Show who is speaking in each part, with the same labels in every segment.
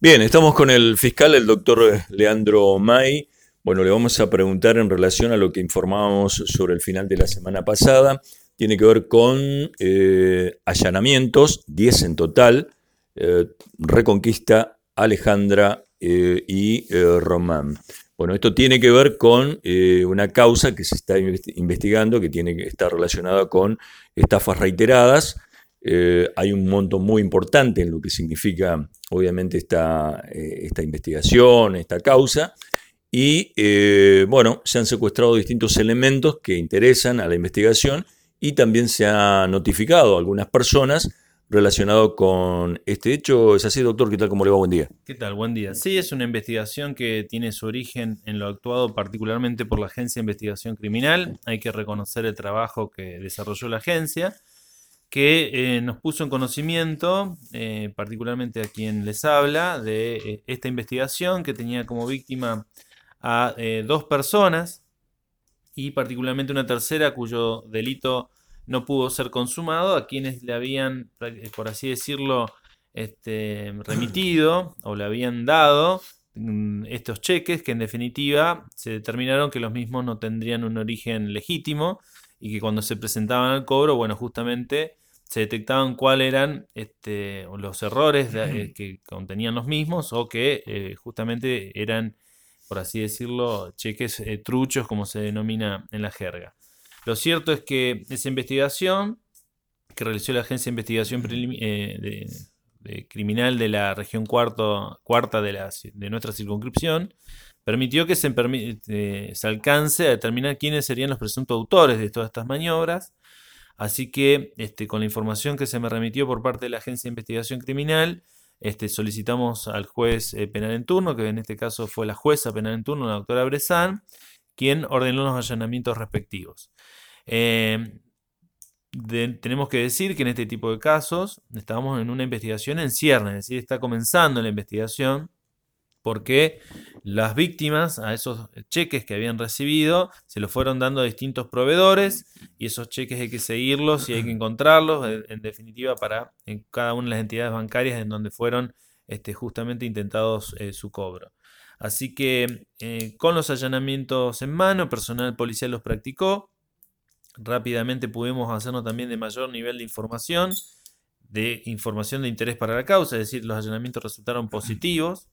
Speaker 1: Bien, estamos con el fiscal, el doctor Leandro May. Bueno, le vamos a preguntar en relación a lo que informábamos sobre el final de la semana pasada. Tiene que ver con eh, allanamientos, 10 en total, eh, Reconquista, Alejandra eh, y Román. Bueno, esto tiene que ver con una causa que se está investigando, que tiene que estar relacionada con estafas reiteradas eh, hay un monto muy importante en lo que significa, obviamente, esta, eh, esta investigación, esta causa. Y eh, bueno, se han secuestrado distintos elementos que interesan a la investigación y también se ha notificado a algunas personas relacionado con este hecho. ¿Es así, doctor? ¿Qué tal? ¿Cómo le va? Buen día.
Speaker 2: ¿Qué tal? Buen día. Sí, es una investigación que tiene su origen en lo actuado particularmente por la Agencia de Investigación Criminal. Hay que reconocer el trabajo que desarrolló la agencia que eh, nos puso en conocimiento, eh, particularmente a quien les habla, de eh, esta investigación que tenía como víctima a dos personas y particularmente una tercera cuyo delito no pudo ser consumado, a quienes le habían, por así decirlo, este, remitido o le habían dado mm, estos cheques que en definitiva se determinaron que los mismos no tendrían un origen legítimo y que cuando se presentaban al cobro, bueno, justamente se detectaban cuáles eran este, los errores eh, que contenían los mismos o que eh, justamente eran, por así decirlo, cheques eh, truchos, como se denomina en la jerga. Lo cierto es que esa investigación que realizó la Agencia de Investigación Criminal de la región cuarto, cuarta de, la, de nuestra circunscripción permitió que se, se alcance a determinar quiénes serían los presuntos autores de todas estas maniobras Así que este, con la información que se me remitió por parte de la Agencia de Investigación Criminal, este, solicitamos al juez eh, penal en turno, que en este caso fue la jueza penal en turno, la doctora Bresan, quien ordenó los allanamientos respectivos. Eh, tenemos que decir que en este tipo de casos estamos en una investigación en ciernes, es decir, está comenzando la investigación porque las víctimas a esos cheques que habían recibido se los fueron dando a distintos proveedores y esos cheques hay que seguirlos y hay que encontrarlos, en, definitiva, para en cada una de las entidades bancarias en donde fueron este, justamente intentados eh, su cobro. Así que eh, con los allanamientos en mano, personal policial los practicó. Rápidamente pudimos hacernos también de mayor nivel de información, de información de interés para la causa, es decir, los allanamientos resultaron positivos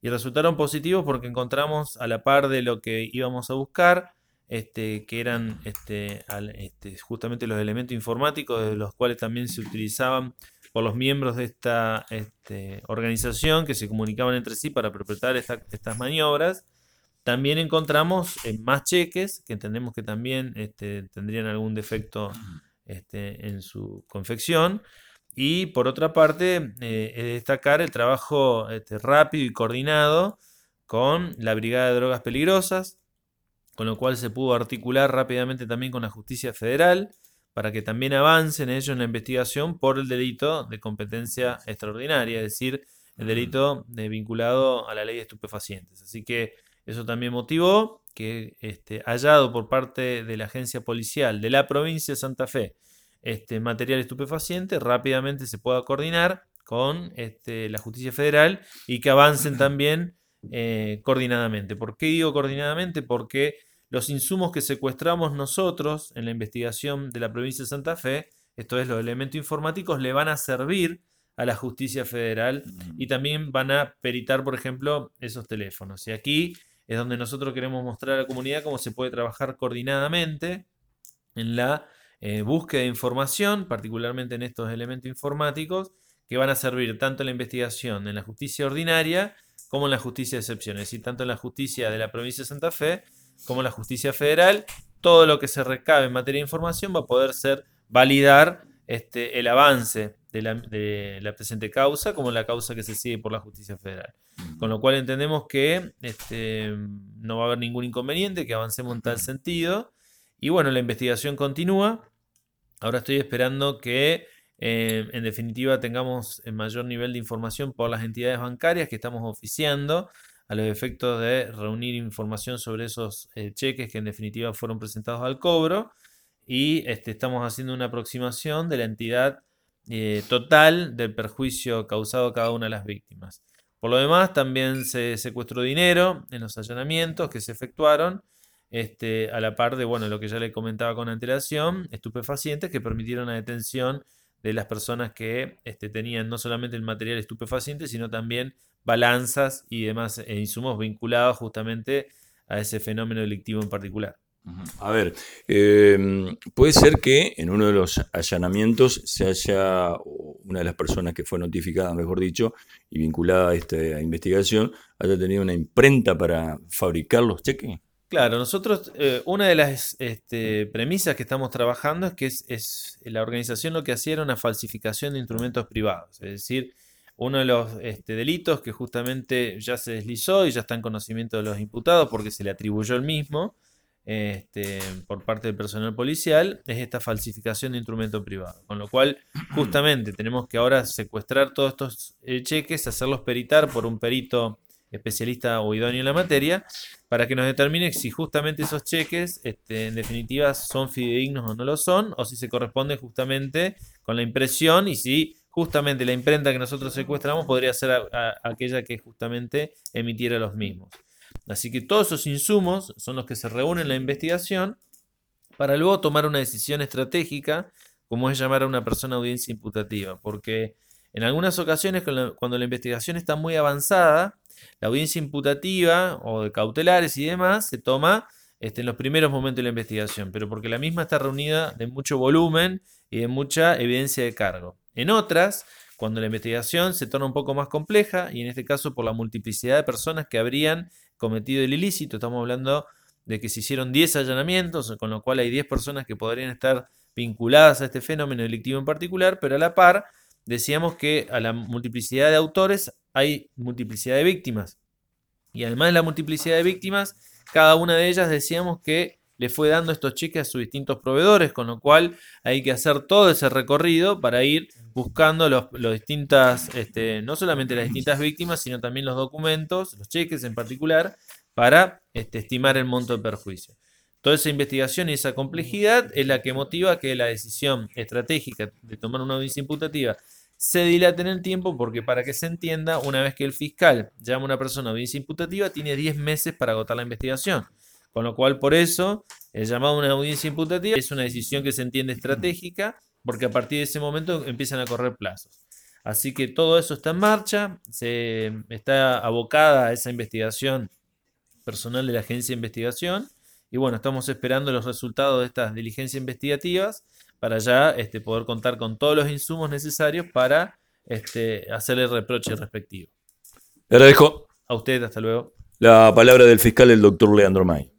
Speaker 2: y resultaron positivos porque encontramos a la par de lo que íbamos a buscar, este, que eran este, este, justamente los elementos informáticos de los cuales también se utilizaban por los miembros de esta este, organización que se comunicaban entre sí para perpetrar estas maniobras. También encontramos eh, más cheques que entendemos que también este, tendrían algún defecto este, en su confección. Y por otra parte, eh, destacar el trabajo este, rápido y coordinado con la Brigada de Drogas Peligrosas, con lo cual se pudo articular rápidamente también con la justicia federal para que también avancen ellos en la investigación por el delito de competencia extraordinaria, es decir, el delito de vinculado a la ley de estupefacientes. Así que eso también motivó que este, hallado por parte de la agencia policial de la provincia de Santa Fe este, material estupefaciente, rápidamente se pueda coordinar con este, la justicia federal y que avancen también eh, coordinadamente. ¿Por qué digo coordinadamente? Porque los insumos que secuestramos nosotros en la investigación de la provincia de Santa Fe, esto es los elementos informáticos, le van a servir a la justicia federal y también van a peritar, por ejemplo, esos teléfonos. Y aquí es donde nosotros queremos mostrar a la comunidad cómo se puede trabajar coordinadamente en la eh, búsqueda de información, particularmente en estos elementos informáticos, que van a servir tanto en la investigación en la justicia ordinaria como en la justicia de excepción, es decir, tanto en la justicia de la provincia de Santa Fe como en la justicia federal. Todo lo que se recabe en materia de información va a poder ser validar este, el avance de la, presente causa como la causa que se sigue por la justicia federal. Con lo cual entendemos que este, no va a haber ningún inconveniente, que avancemos en tal sentido. Y bueno, la investigación continúa. Ahora estoy esperando que eh, en definitiva tengamos el mayor nivel de información por las entidades bancarias que estamos oficiando a los efectos de reunir información sobre esos eh, cheques que en definitiva fueron presentados al cobro y este, estamos haciendo una aproximación de la entidad eh, total del perjuicio causado a cada una de las víctimas. Por lo demás, también se secuestró dinero en los allanamientos que se efectuaron, este, a la par de bueno, lo que ya le comentaba con antelación, estupefacientes que permitieron la detención de las personas que este, tenían no solamente el material estupefaciente, sino también balanzas y demás e insumos vinculados justamente a ese fenómeno delictivo en particular.
Speaker 1: A ver, em, puede ser que en uno de los allanamientos se haya, una de las personas que fue notificada, mejor dicho, y vinculada a esta investigación, haya tenido una imprenta para fabricar los cheques.
Speaker 2: Claro, nosotros, eh, una de las este, premisas que estamos trabajando es que es, la organización lo que hacía era una falsificación de instrumentos privados, es decir, uno de los este, delitos que justamente ya se deslizó y ya está en conocimiento de los imputados porque se le atribuyó el mismo este, por parte del personal policial es esta falsificación de instrumento privado. Con lo cual, justamente tenemos que ahora secuestrar todos estos eh, cheques, hacerlos peritar por un perito especialista o idóneo en la materia, para que nos determine si justamente esos cheques, este, en definitiva, son fidedignos o no lo son, o si se corresponde justamente con la impresión y si justamente la imprenta que nosotros secuestramos podría ser aquella que justamente emitiera los mismos. Así que todos esos insumos son los que se reúnen en la investigación para luego tomar una decisión estratégica, como es llamar a una persona audiencia imputativa, porque en algunas ocasiones cuando la investigación está muy avanzada, la audiencia imputativa o de cautelares y demás se toma este, en los primeros momentos de la investigación, pero porque la misma está reunida de mucho volumen y de mucha evidencia de cargo. En otras, cuando la investigación se torna un poco más compleja, y en este caso por la multiplicidad de personas que habrían cometido el ilícito, estamos hablando de que se hicieron 10 allanamientos, con lo cual hay 10 personas que podrían estar vinculadas a este fenómeno delictivo en particular, pero a la par decíamos que a la multiplicidad de autores hay multiplicidad de víctimas. Y además de la multiplicidad de víctimas, cada una de ellas decíamos que le fue dando estos cheques a sus distintos proveedores, con lo cual hay que hacer todo ese recorrido para ir buscando los, distintas, este, no solamente las distintas víctimas, sino también los documentos, los cheques en particular, para este, estimar el monto de perjuicio. Toda esa investigación y esa complejidad es la que motiva que la decisión estratégica de tomar una audiencia imputativa se dilata en el tiempo porque para que se entienda, una vez que el fiscal llama a una persona a audiencia imputativa, tiene 10 meses para agotar la investigación. Con lo cual, por eso, el llamado a una audiencia imputativa es una decisión que se entiende estratégica, porque a partir de ese momento empiezan a correr plazos. Así que todo eso está en marcha, se está abocada a esa investigación personal de la agencia de investigación. Y bueno, estamos esperando los resultados de estas diligencias investigativas para ya este, poder contar con todos los insumos necesarios para este, hacerle el reproche respectivo.
Speaker 1: Le agradezco.
Speaker 2: A usted, hasta luego.
Speaker 1: La palabra del fiscal, el doctor Leandro May.